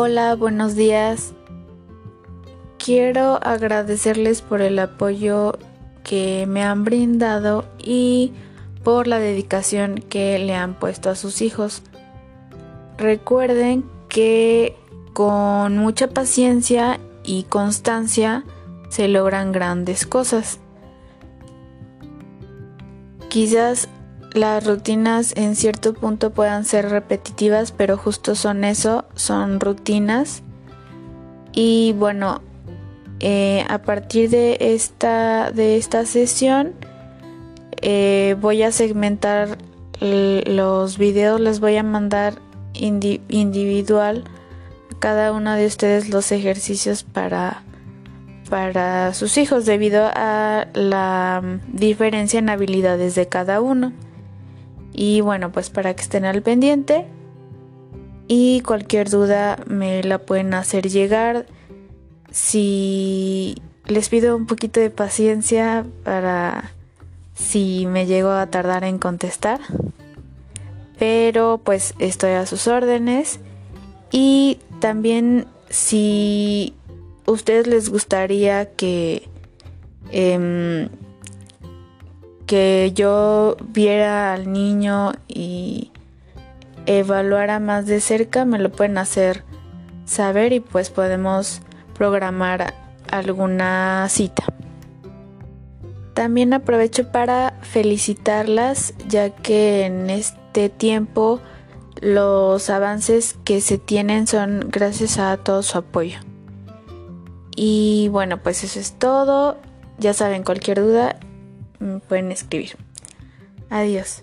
Hola, buenos días. Quiero agradecerles por el apoyo que me han brindado y por la dedicación que le han puesto a sus hijos. Recuerden que con mucha paciencia y constancia se logran grandes cosas. Quizás las rutinas en cierto punto puedan ser repetitivas, pero justo son eso, son rutinas. Y bueno, eh, a partir de esta, de esta sesión eh, voy a segmentar los videos, les voy a mandar individual a cada uno de ustedes los ejercicios para para sus hijos debido a la diferencia en habilidades de cada uno. Y bueno, pues para que estén al pendiente y cualquier duda me la pueden hacer llegar. Si les pido un poquito de paciencia para si me llego a tardar en contestar. Pero pues estoy a sus órdenes. Y también si ustedes les gustaría que em, que yo viera al niño y evaluara más de cerca, me lo pueden hacer saber y pues podemos programar alguna cita. También aprovecho para felicitarlas ya que en este tiempo los avances que se tienen son gracias a todo su apoyo. Y bueno, pues eso es todo. Ya saben, cualquier duda pueden escribir. Adiós.